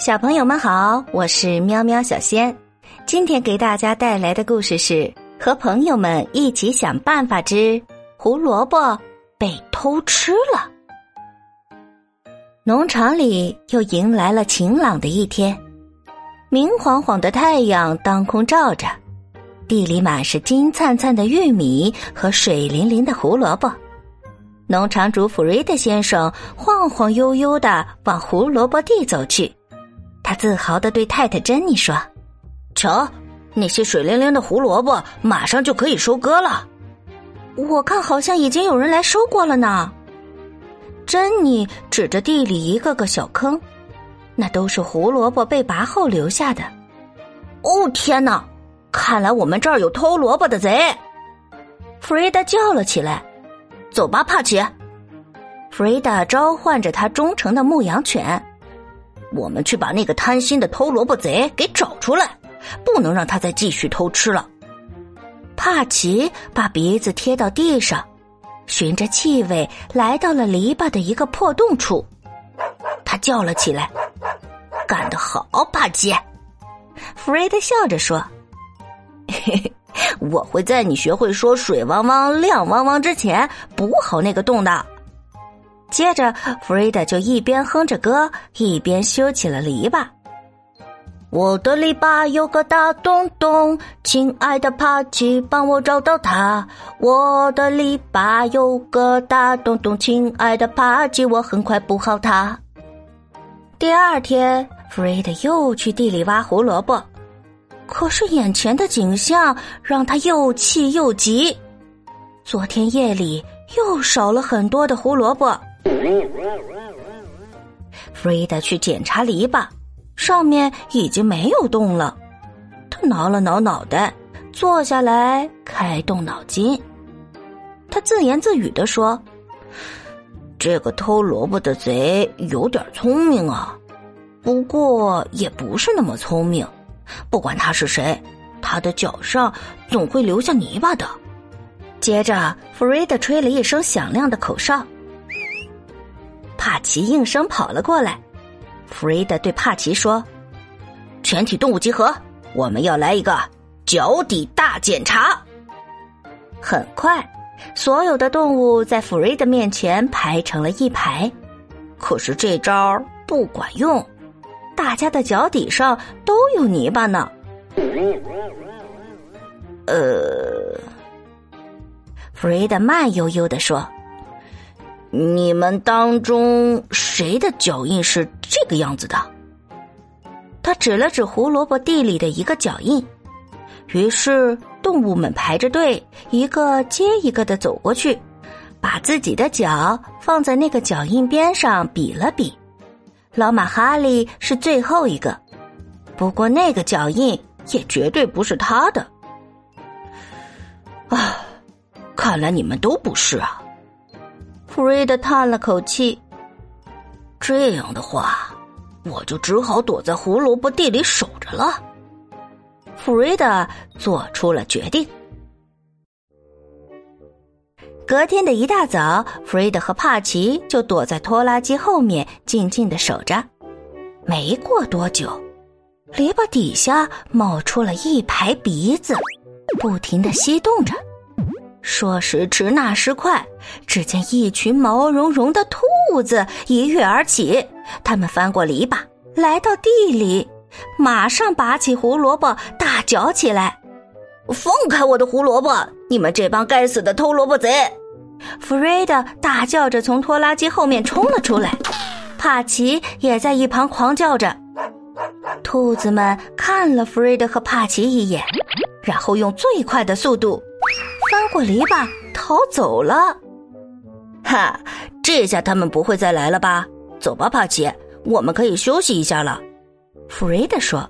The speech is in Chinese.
小朋友们好，我是喵喵小仙。今天给大家带来的故事是《和朋友们一起想办法之胡萝卜被偷吃了》。农场里又迎来了晴朗的一天，明晃晃的太阳当空照着，地里满是金灿灿的玉米和水灵灵的胡萝卜。农场主弗瑞德先生晃晃悠悠的往胡萝卜地走去。他自豪的对太太珍妮说：“瞧，那些水灵灵的胡萝卜马上就可以收割了。我看好像已经有人来收过了呢。”珍妮指着地里一个个小坑，那都是胡萝卜被拔后留下的。哦天哪！看来我们这儿有偷萝卜的贼！弗瑞达叫了起来：“走吧，帕奇！”弗瑞达召唤着他忠诚的牧羊犬。我们去把那个贪心的偷萝卜贼给找出来，不能让他再继续偷吃了。帕奇把鼻子贴到地上，循着气味来到了篱笆的一个破洞处。他叫了起来：“干得好，帕奇！”弗瑞德笑着说：“嘿嘿，我会在你学会说‘水汪汪，亮汪汪’之前补好那个洞的。”接着，弗瑞德就一边哼着歌，一边修起了篱笆。我的篱笆有个大洞洞，亲爱的帕奇，帮我找到它。我的篱笆有个大洞洞，亲爱的帕奇，我很快补好它。第二天，弗瑞德又去地里挖胡萝卜，可是眼前的景象让他又气又急。昨天夜里又少了很多的胡萝卜。弗瑞德去检查篱笆，上面已经没有洞了。他挠了挠脑袋，坐下来开动脑筋。他自言自语的说：“这个偷萝卜的贼有点聪明啊，不过也不是那么聪明。不管他是谁，他的脚上总会留下泥巴的。”接着，弗瑞德吹了一声响亮的口哨。帕奇应声跑了过来，弗瑞德对帕奇说：“全体动物集合，我们要来一个脚底大检查。”很快，所有的动物在弗瑞德面前排成了一排。可是这招不管用，大家的脚底上都有泥巴呢。呃，弗瑞德慢悠悠的说。你们当中谁的脚印是这个样子的？他指了指胡萝卜地里的一个脚印，于是动物们排着队，一个接一个的走过去，把自己的脚放在那个脚印边上比了比。老马哈利是最后一个，不过那个脚印也绝对不是他的。啊，看来你们都不是啊。弗瑞德叹了口气。这样的话，我就只好躲在胡萝卜地里守着了。弗瑞德做出了决定。隔天的一大早，弗瑞德和帕奇就躲在拖拉机后面，静静的守着。没过多久，篱笆底下冒出了一排鼻子，不停的吸动着。说时迟，那时快，只见一群毛茸茸的兔子一跃而起，他们翻过篱笆，来到地里，马上拔起胡萝卜，大嚼起来。放开我的胡萝卜！你们这帮该死的偷萝卜贼！弗瑞德大叫着从拖拉机后面冲了出来，帕奇也在一旁狂叫着。兔子们看了弗瑞德和帕奇一眼，然后用最快的速度。翻过篱笆逃走了，哈！这下他们不会再来了吧？走吧，帕奇，我们可以休息一下了。弗瑞德说。